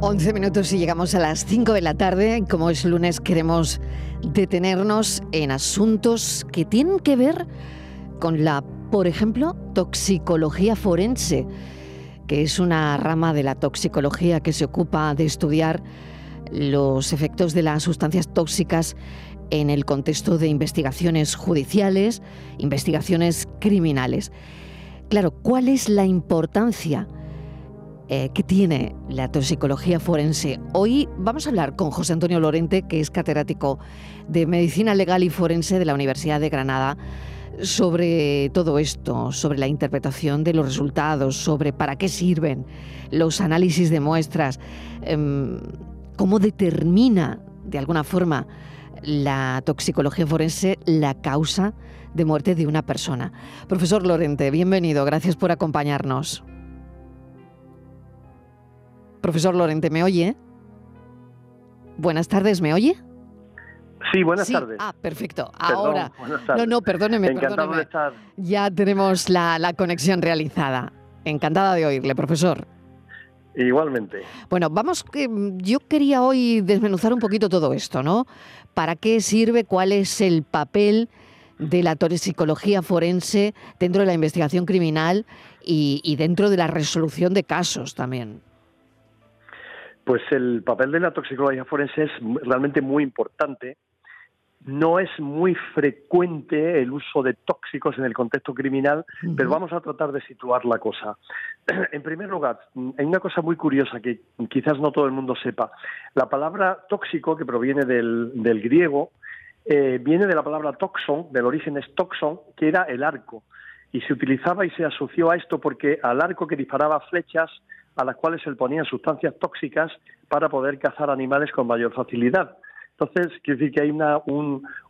11 minutos y llegamos a las 5 de la tarde. Como es lunes, queremos detenernos en asuntos que tienen que ver con la, por ejemplo, toxicología forense, que es una rama de la toxicología que se ocupa de estudiar los efectos de las sustancias tóxicas en el contexto de investigaciones judiciales, investigaciones criminales. Claro, ¿cuál es la importancia eh, que tiene la toxicología forense? Hoy vamos a hablar con José Antonio Lorente, que es catedrático de Medicina Legal y Forense de la Universidad de Granada, sobre todo esto, sobre la interpretación de los resultados, sobre para qué sirven los análisis de muestras, em, cómo determina de alguna forma la toxicología forense la causa de muerte de una persona. Profesor Lorente, bienvenido, gracias por acompañarnos. Profesor Lorente, ¿me oye? Buenas tardes, ¿me oye? Sí, buenas tardes. Ah, perfecto. Ahora. No, no, perdóneme, perdóneme. Ya tenemos la, la conexión realizada. Encantada de oírle, profesor. Igualmente. Bueno, vamos, yo quería hoy desmenuzar un poquito todo esto, ¿no? ¿Para qué sirve? ¿Cuál es el papel de la toxicología forense dentro de la investigación criminal y, dentro de la resolución de casos también? Pues el papel de la toxicología forense es realmente muy importante no es muy frecuente el uso de tóxicos en el contexto criminal, pero vamos a tratar de situar la cosa. En primer lugar, hay una cosa muy curiosa que quizás no todo el mundo sepa. La palabra tóxico, que proviene del, griego, eh, viene de la palabra toxon, del origen es toxon, que era el arco. Y se utilizaba y se asoció a esto porque al arco que disparaba flechas a las cuales se le ponían sustancias tóxicas para poder cazar animales con mayor facilidad. Entonces, quiere decir que hay una,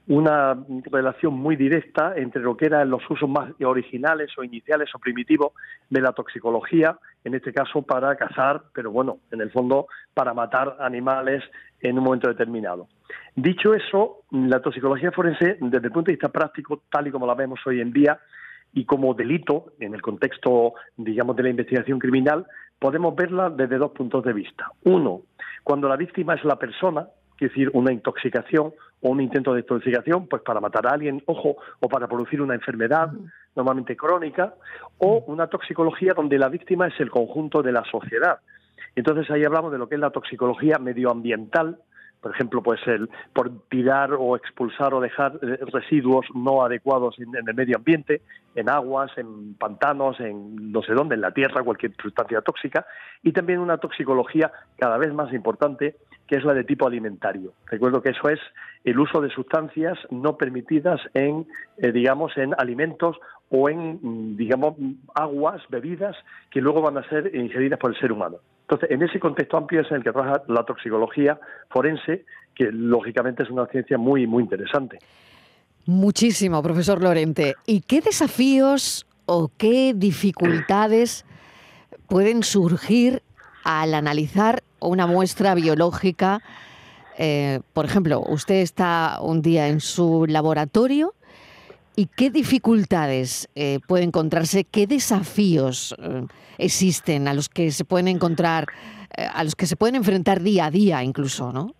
una relación muy directa entre lo que eran los usos más originales o iniciales o primitivos de la toxicología, en este caso para cazar, pero bueno, en el fondo para matar animales en un momento determinado. Dicho eso, la toxicología forense, desde el punto de vista práctico, tal y como la vemos hoy en día, y como delito en el contexto, digamos, de la investigación criminal, podemos verla desde dos puntos de vista. Uno, cuando la víctima es la persona, es decir, una intoxicación o un intento de intoxicación, pues para matar a alguien, ojo, o para producir una enfermedad normalmente crónica, o una toxicología donde la víctima es el conjunto de la sociedad. Entonces ahí hablamos de lo que es la toxicología medioambiental, por ejemplo, pues el por tirar o expulsar o dejar eh, residuos no adecuados en, el medio ambiente, en aguas, en pantanos, en no sé dónde, en la tierra, cualquier sustancia tóxica, y también una toxicología cada vez más importante que es la de tipo alimentario. Recuerdo que eso es el uso de sustancias no permitidas en, eh, digamos, en alimentos o en, mm, digamos, aguas, bebidas que luego van a ser ingeridas por el ser humano. Entonces, en ese contexto amplio es en el que trabaja la toxicología forense, que lógicamente es una ciencia muy, muy interesante. Muchísimo, profesor Lorente. ¿Y qué desafíos o qué dificultades pueden surgir al analizar una muestra biológica. Eh, por ejemplo, usted está un día en su laboratorio y qué dificultades eh, puede encontrarse, qué desafíos eh, existen a los que se pueden encontrar, a los que se pueden enfrentar día a día incluso, ¿no?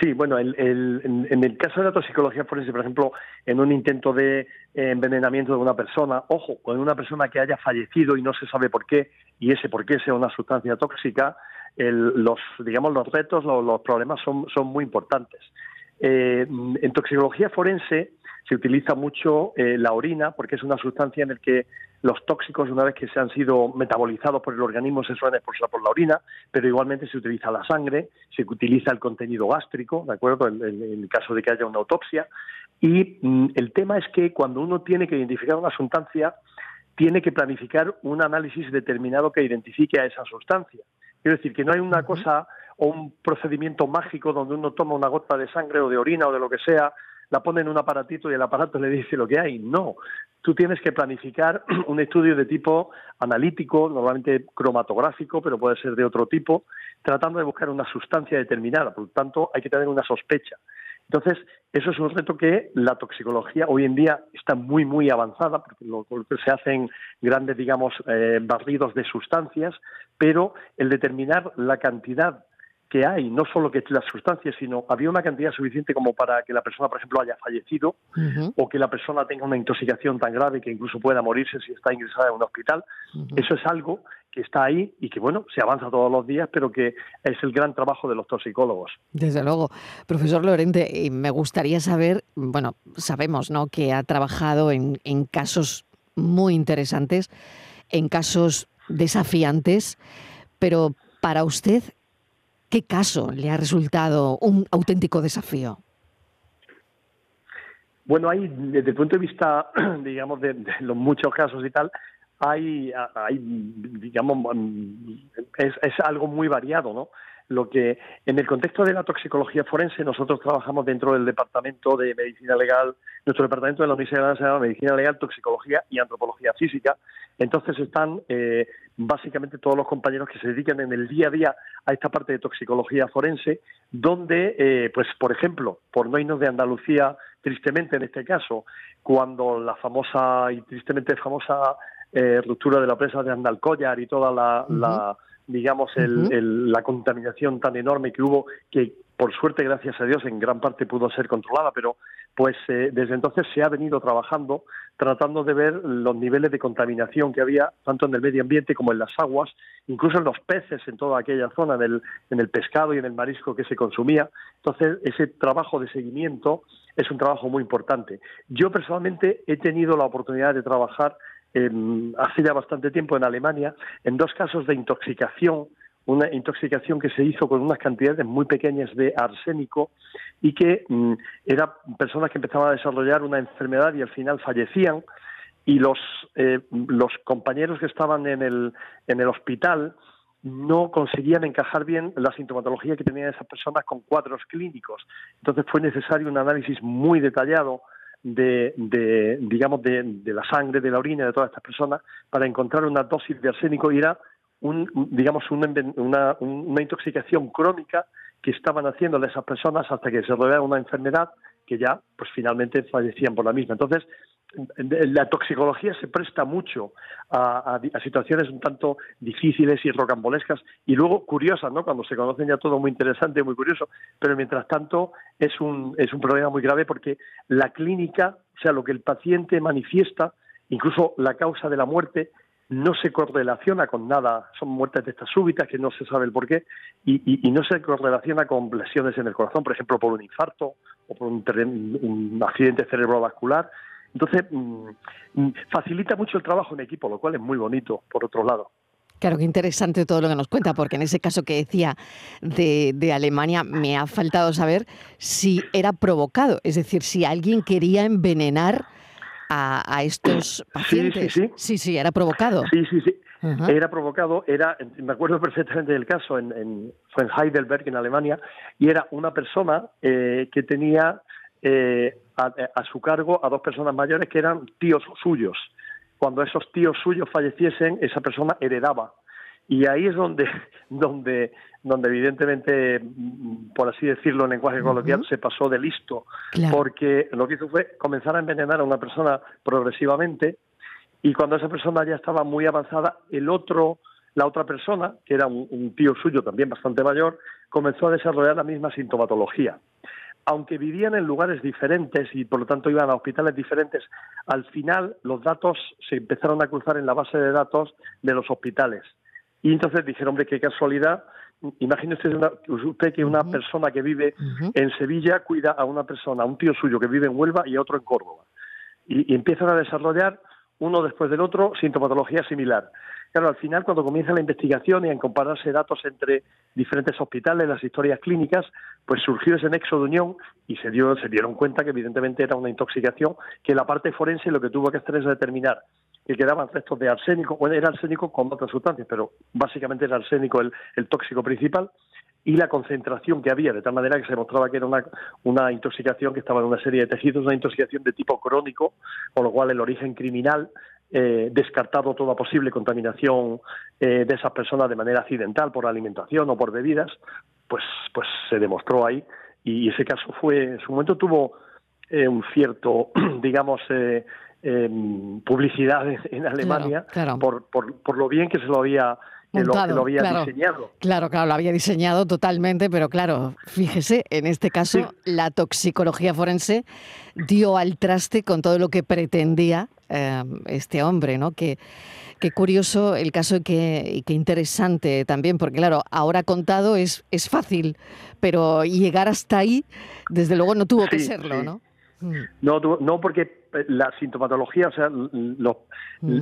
Sí, bueno, en el caso de la toxicología forense, por ejemplo, en un intento de envenenamiento de una persona, ojo, con una persona que haya fallecido y no se sabe por qué, y ese por qué sea una sustancia tóxica, los, digamos, los retos, los, problemas son, son muy importantes. Eh, en toxicología forense se utiliza mucho eh, la orina porque es una sustancia en la que los tóxicos, una vez que se han sido metabolizados por el organismo, se suelen expulsar por la orina, pero igualmente se utiliza la sangre, se utiliza el contenido gástrico, ¿de acuerdo? En, el caso de que haya una autopsia. Y mm, el tema es que cuando uno tiene que identificar una sustancia, tiene que planificar un análisis determinado que identifique a esa sustancia. Quiero decir que no hay una cosa o un procedimiento mágico donde uno toma una gota de sangre o de orina o de lo que sea, la pone en un aparatito y el aparato le dice lo que hay. No, tú tienes que planificar un estudio de tipo analítico, normalmente cromatográfico, pero puede ser de otro tipo, tratando de buscar una sustancia determinada. Por lo tanto, hay que tener una sospecha. Entonces, eso es un reto que la toxicología hoy en día está muy, muy avanzada, porque lo, se hacen grandes, digamos, eh, barridos de sustancias, pero el determinar la cantidad que hay, no solo que las sustancias, sino había una cantidad suficiente como para que la persona, por ejemplo, haya fallecido o que la persona tenga una intoxicación tan grave que incluso pueda morirse si está ingresada en un hospital. Eso es algo que está ahí y que, bueno, se avanza todos los días, pero que es el gran trabajo de los toxicólogos. Desde luego. Profesor Lorente, me gustaría saber, bueno, sabemos, ¿no?, que ha trabajado en, en casos muy interesantes, en casos desafiantes, pero para usted, ¿Qué caso le ha resultado un auténtico desafío? Bueno, hay, desde el punto de vista, digamos, de, los muchos casos y tal, hay, hay digamos, es, es, algo muy variado, ¿no? Lo que, en el contexto de la toxicología forense, nosotros trabajamos dentro del Departamento de Medicina Legal, nuestro Departamento de la Universidad de Medicina Legal, Toxicología y Antropología Física. Entonces están eh, básicamente todos los compañeros que se dedican en el día a día a esta parte de toxicología forense, donde, eh, pues, por ejemplo, por no irnos de Andalucía, tristemente en este caso, cuando la famosa y tristemente famosa eh, ruptura de la presa de Andalcollar y toda la digamos, el, la contaminación tan enorme que hubo, que por suerte, gracias a Dios, en gran parte pudo ser controlada, pero pues eh, desde entonces se ha venido trabajando tratando de ver los niveles de contaminación que había tanto en el medio ambiente como en las aguas, incluso en los peces en toda aquella zona, en el pescado y en el marisco que se consumía. Entonces, ese trabajo de seguimiento es un trabajo muy importante. Yo personalmente he tenido la oportunidad de trabajar hace ya bastante tiempo en Alemania en dos casos de intoxicación, una intoxicación que se hizo con unas cantidades muy pequeñas de arsénico y que mm, eran personas que empezaban a desarrollar una enfermedad y al final fallecían y los, eh, los compañeros que estaban en el, en el hospital no conseguían encajar bien la sintomatología que tenían esas personas con cuadros clínicos. Entonces fue necesario un análisis muy detallado de, digamos, de, la sangre, de la orina de todas estas personas para encontrar una dosis de arsénico y era un, digamos, una, una, intoxicación crónica que estaban haciendo a esas personas hasta que se desarrollaba una enfermedad que ya, pues finalmente fallecían por la misma. Entonces, la toxicología se presta mucho a, situaciones un tanto difíciles y rocambolescas y luego curiosas, ¿no? Cuando se conocen ya todo muy interesante, muy curioso, pero mientras tanto es un, es un problema muy grave porque la clínica, o sea, lo que el paciente manifiesta, incluso la causa de la muerte, no se correlaciona con nada, son muertes de estas súbitas que no se sabe el por qué, y, no se correlaciona con lesiones en el corazón, por ejemplo, por un infarto o por un, un accidente cerebrovascular, entonces, mm, mm, facilita mucho el trabajo en equipo, lo cual es muy bonito, por otro lado. Claro, qué interesante todo lo que nos cuenta, porque en ese caso que decía de, Alemania, me ha faltado saber si era provocado, es decir, si alguien quería envenenar a, estos pacientes. Sí, sí, sí. Sí, era provocado. Sí, sí, sí. Era provocado, era, me acuerdo perfectamente del caso, en, fue en Heidelberg, en Alemania, y era una persona eh, que tenía eh, a, su cargo a dos personas mayores que eran tíos suyos. Cuando esos tíos suyos falleciesen, esa persona heredaba. Y ahí es donde, donde, donde evidentemente, por así decirlo en lenguaje coloquial, se pasó de listo. Porque lo que hizo fue comenzar a envenenar a una persona progresivamente y cuando esa persona ya estaba muy avanzada, el otro, la otra persona, que era un tío suyo también bastante mayor, comenzó a desarrollar la misma sintomatología aunque vivían en lugares diferentes y por lo tanto iban a hospitales diferentes, al final los datos se empezaron a cruzar en la base de datos de los hospitales. Y entonces dijeron, hombre, qué casualidad, imagínese usted que una persona que vive en Sevilla cuida a una persona, a un tío suyo que vive en Huelva y a otro en Córdoba. y empiezan a desarrollar uno después del otro sintomatología similar. Claro, al final, cuando comienza la investigación y en compararse datos entre diferentes hospitales, las historias clínicas, pues surgió ese nexo de unión y se, dio, se dieron cuenta que evidentemente era una intoxicación, que la parte forense lo que tuvo que hacer es determinar que quedaban restos de arsénico, bueno, era arsénico con otras sustancias, pero básicamente era arsénico el, el tóxico principal, y la concentración que había, de tal manera que se mostraba que era una, una intoxicación que estaba en una serie de tejidos, una intoxicación de tipo crónico, con lo cual el origen criminal eh, descartado toda posible contaminación eh, de esas personas de manera accidental por alimentación o por bebidas, pues, pues se demostró ahí. Y ese caso fue, en su momento tuvo eh, un cierto, digamos, em, publicidad en, Alemania Por, por, por, lo bien que se lo había lo, había diseñado. Claro, claro, lo había diseñado totalmente, pero claro, fíjese, en este caso la toxicología forense dio al traste con todo lo que pretendía em, este hombre, ¿no? Que, Qué curioso el caso y qué, qué, interesante también, porque claro, ahora contado es, es fácil, pero llegar hasta ahí, desde luego no tuvo que serlo, ¿no? Mm. No, no, porque la sintomatología, o sea, mm.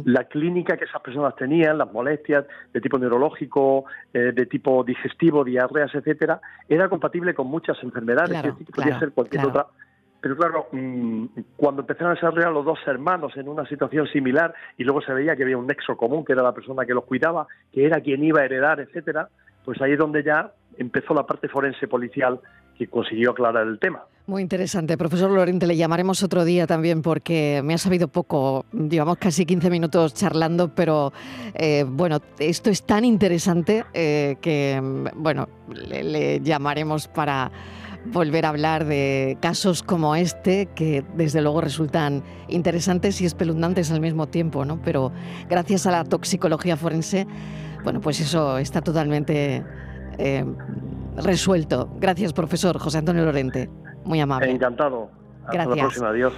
la clínica que esas personas tenían, las molestias de tipo neurológico, eh, de tipo digestivo, diarreas, etcétera, era compatible con muchas enfermedades, podía ser cualquier otra pero claro, mm, cuando empezaron a desarrollar los dos hermanos en una situación similar y luego se veía que había un nexo común, que era la persona que los cuidaba, que era quien iba a heredar, etcétera, pues ahí es donde ya empezó la parte forense policial que consiguió aclarar el tema. Muy interesante. Profesor Lorente, le llamaremos otro día también porque me ha sabido poco, digamos casi 15 minutos charlando, pero eh, bueno, esto es tan interesante eh, que, bueno, le llamaremos para volver a hablar de casos como este, que desde luego resultan interesantes y espeluznantes al mismo tiempo, ¿no? Pero gracias a la toxicología forense, bueno, pues eso está totalmente eh, resuelto. Gracias, profesor José Antonio Lorente. Muy amable. Encantado. Hasta la próxima. Adiós.